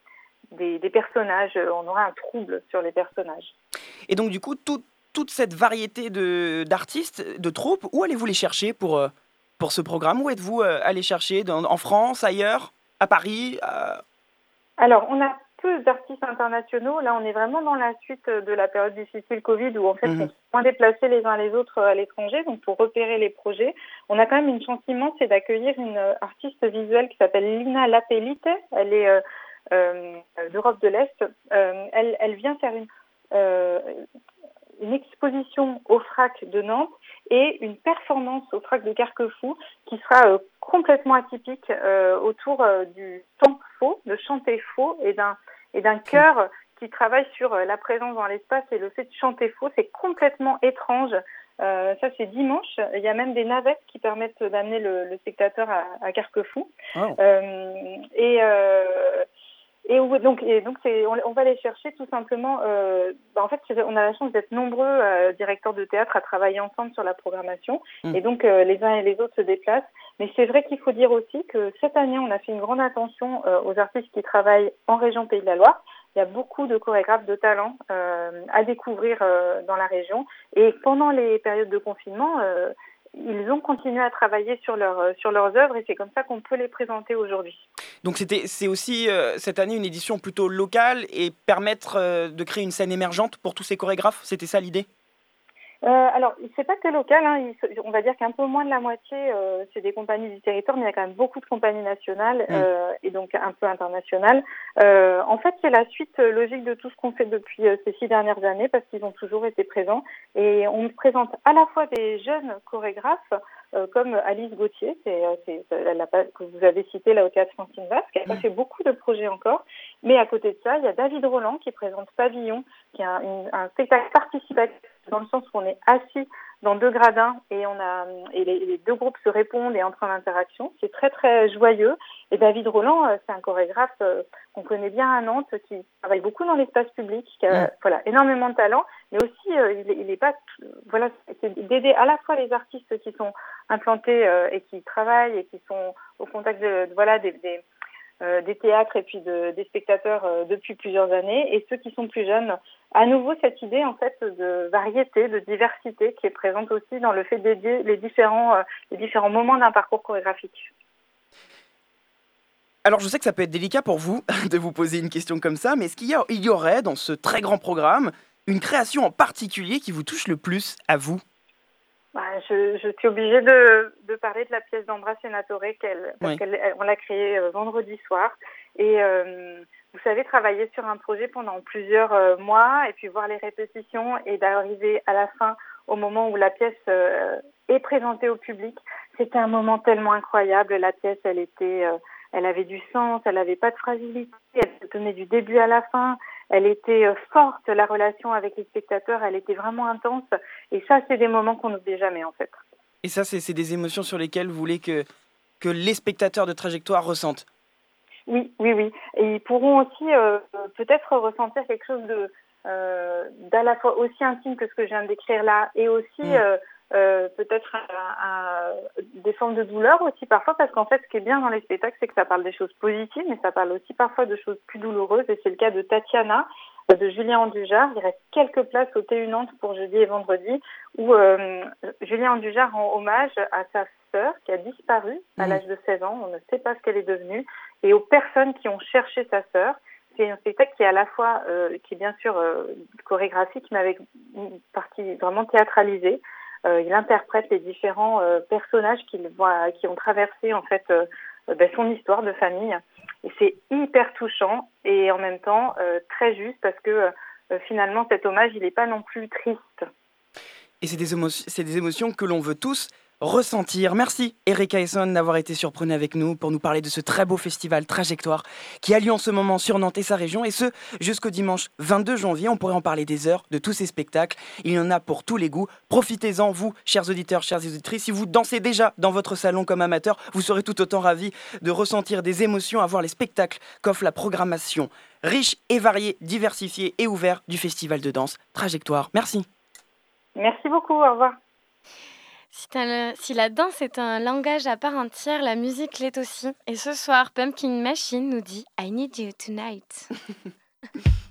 des, personnages. On aura un trouble sur les personnages. Et donc, du coup, tout, toute cette variété d'artistes, de, de, troupes, où allez-vous les chercher pour, pour ce programme? Où êtes-vous allé chercher? En France, ailleurs? À Paris? Alors, on a peu d'artistes internationaux. Là, on est vraiment dans la suite de la période difficile Covid où, en fait, mmh. on se moins déplacés les uns les autres à l'étranger. Donc, pour repérer les projets, on a quand même une chance immense, c'est d'accueillir une artiste visuelle qui s'appelle Lina Lapelite. Elle est euh, euh, d'Europe de l'Est. Euh, elle, elle vient faire une, euh, une exposition au FRAC de Nantes et une performance au FRAC de Carquefou qui sera euh, complètement atypique euh, autour euh, du temps faux, de chanter faux et d'un et d'un chœur qui travaille sur euh, la présence dans l'espace et le fait de chanter faux. C'est complètement étrange. Euh, ça, c'est dimanche. Il y a même des navettes qui permettent d'amener le, le, spectateur à, à Carquefou. Oh. et et donc, et donc on, va les chercher tout simplement. Euh, bah en fait, on a la chance d'être nombreux euh, directeurs de théâtre à travailler ensemble sur la programmation, mmh. et donc euh, les uns et les autres se déplacent. Mais c'est vrai qu'il faut dire aussi que cette année, on a fait une grande attention euh, aux artistes qui travaillent en région Pays de la Loire. Il y a beaucoup de chorégraphes de talent euh, à découvrir dans la région. Et pendant les périodes de confinement, ils ont continué à travailler sur, leur, sur leurs œuvres et c'est comme ça qu'on peut les présenter aujourd'hui. Donc c'est aussi euh, cette année une édition plutôt locale et permettre euh, de créer une scène émergente pour tous ces chorégraphes? C'était ça l'idée? Euh, alors, c'est pas que local, hein, il, on va dire qu'un peu moins de la moitié, euh, c'est des compagnies du territoire, mais il y a quand même beaucoup de compagnies nationales mmh. euh, et donc un peu internationales. Euh, en fait, c'est la suite logique de tout ce qu'on fait depuis euh, ces six dernières années, parce qu'ils ont toujours été présents. Et on présente à la fois des jeunes chorégraphes, euh, comme Alice Gauthier, c'est, c'est, la, que vous avez cité là au théâtre Francine Vasque, qui a mmh. fait beaucoup de projets encore. Mais à côté de ça, il y a David Roland qui présente Pavillon, qui est un, un spectacle participatif dans le sens où on est assis dans deux gradins et on a et les, les deux groupes se répondent et entrent en interaction. C'est très très joyeux. Et David Roland, euh, c'est un chorégraphe euh, qu'on connaît bien à Nantes, qui travaille beaucoup dans l'espace public, qui a voilà énormément de talent, mais aussi euh, il, il est pas voilà c'est d'aider à la fois les artistes qui sont implantés et qui travaillent et qui sont au contact de, de voilà des, des euh, des théâtres et puis de, des spectateurs euh, depuis plusieurs années et ceux qui sont plus jeunes. À nouveau, cette idée en fait de variété, de diversité qui est présente aussi dans le fait d'aider les différents, euh, les différents moments d'un parcours chorégraphique. Alors je sais que ça peut être délicat pour vous de vous poser une question comme ça, mais est-ce qu'il y, y aurait dans ce très grand programme une création en particulier qui vous touche le plus à vous? Bah, je, je, suis obligée de, de, parler de la pièce d'Ambra Senatore, parce oui. qu'elle, on l'a créée euh, vendredi soir. Et euh, vous savez, travailler sur un projet pendant plusieurs euh, mois et puis voir les répétitions et d'arriver à la fin au moment où la pièce euh, est présentée au public, c'était un moment tellement incroyable. La pièce, elle était, elle avait du sens, elle n'avait pas de fragilité, elle se tenait du début à la fin. Elle était euh, forte, la relation avec les spectateurs, elle était vraiment intense. Et ça, c'est des moments qu'on n'oublie jamais, en fait. Et ça, c'est des émotions sur lesquelles vous voulez que, que les spectateurs de trajectoire ressentent? Oui, oui, oui. Et ils pourront aussi euh, peut-être ressentir quelque chose de euh, d'à la fois aussi intime que ce que je viens de décrire là, et aussi Mm. euh, euh, peut-être des formes de douleur aussi parfois, parce qu'en fait, ce qui est bien dans les spectacles, c'est que ça parle des choses positives, mais ça parle aussi parfois de choses plus douloureuses, et c'est le cas de Tatiana, euh, de Julien Andujar. Il reste quelques places au T1 Nantes pour jeudi et vendredi, où euh, Julien Andujar rend hommage à sa sœur qui a disparu à l'âge de 16 ans. On ne sait pas ce qu'elle est devenue et aux personnes qui ont cherché sa sœur. C'est un spectacle qui est à la fois, euh, qui est bien sûr euh, chorégraphique, mais avec une partie vraiment théâtralisée. Euh, il interprète les différents euh, personnages qu'il voit, qui ont traversé en fait euh, ben, son histoire de famille. C'est hyper touchant et en même temps très juste parce que finalement cet hommage, il n'est pas non plus triste. Et c'est des émotions que l'on veut tous ressentir. Merci Erika Esson d'avoir été surprenue avec nous pour nous parler de ce très beau festival Trajectoire qui a lieu en ce moment sur Nantes et sa région et ce jusqu'au dimanche 22 janvier. On pourrait en parler des heures de tous ces spectacles. Il y en a pour tous les goûts. Profitez-en vous, chers auditeurs, chères auditrices. Si vous dansez déjà dans votre salon comme amateur, vous serez tout autant ravis de ressentir des émotions à voir les spectacles qu'offre la programmation riche et variée, diversifiée et ouverte du festival de danse Trajectoire. Merci. Merci beaucoup, au revoir. Si, la danse est un langage à part entière, la musique l'est aussi. Et ce soir, Pumpkin Machine nous dit I need you tonight.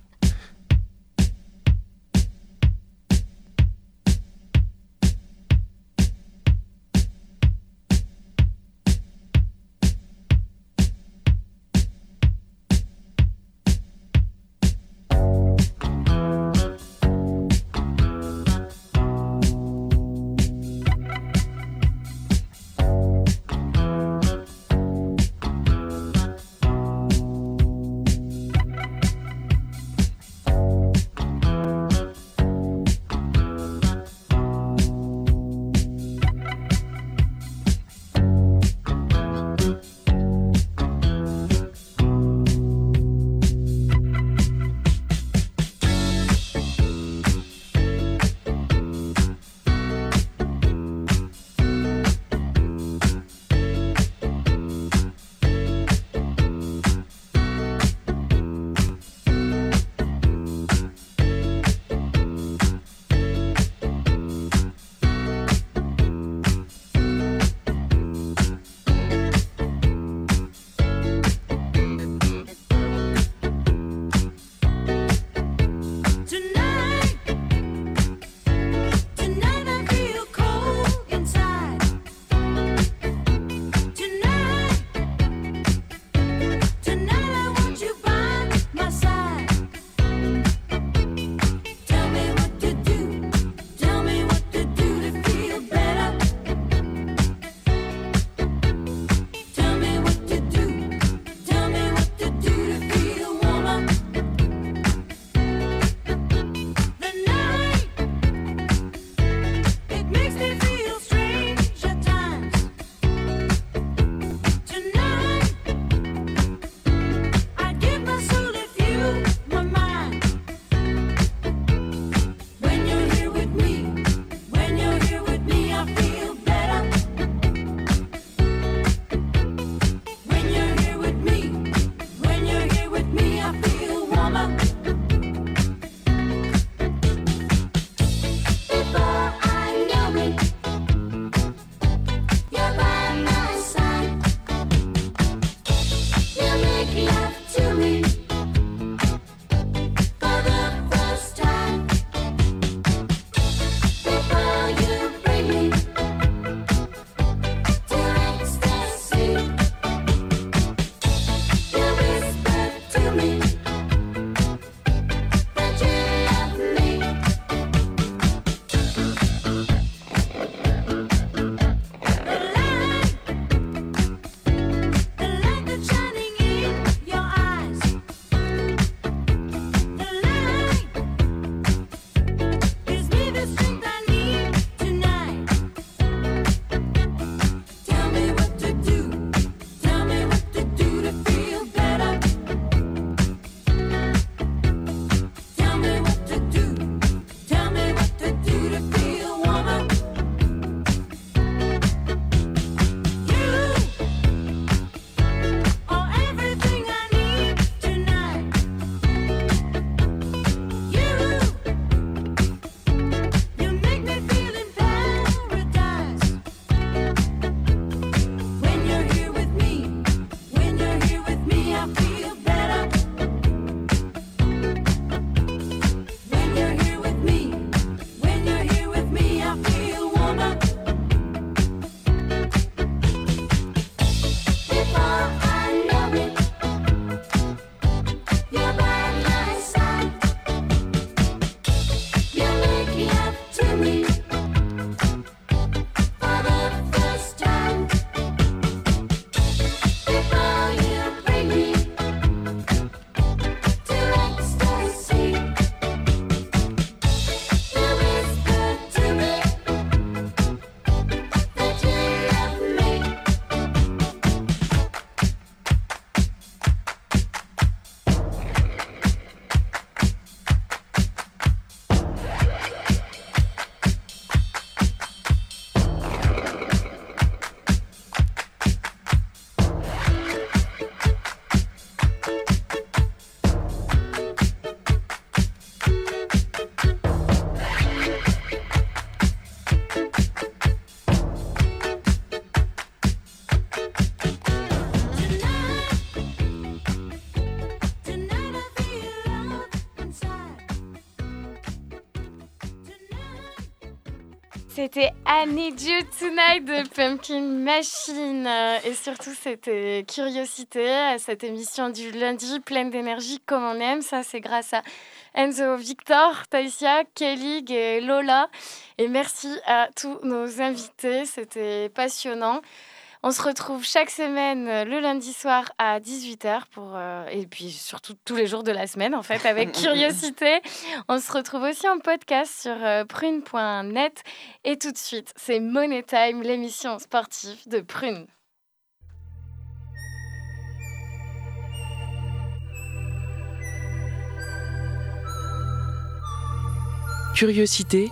Need You Tonight de Pumpkin Machine. Euh, Et surtout, c'était Curiosité, euh, cette émission du lundi pleine d'énergie comme on aime. Ça, c'est grâce à Enzo, Victor, Taïsia, Kelly et Lola. Et merci à tous nos invités. C'était passionnant. On se retrouve chaque semaine euh, le lundi soir à 18h pour, euh, et puis surtout tous les jours de la semaine en fait avec Curiosité. On se retrouve aussi en podcast sur euh, prune.net et tout de suite c'est Money Time, l'émission sportive de Prune. Curiosité.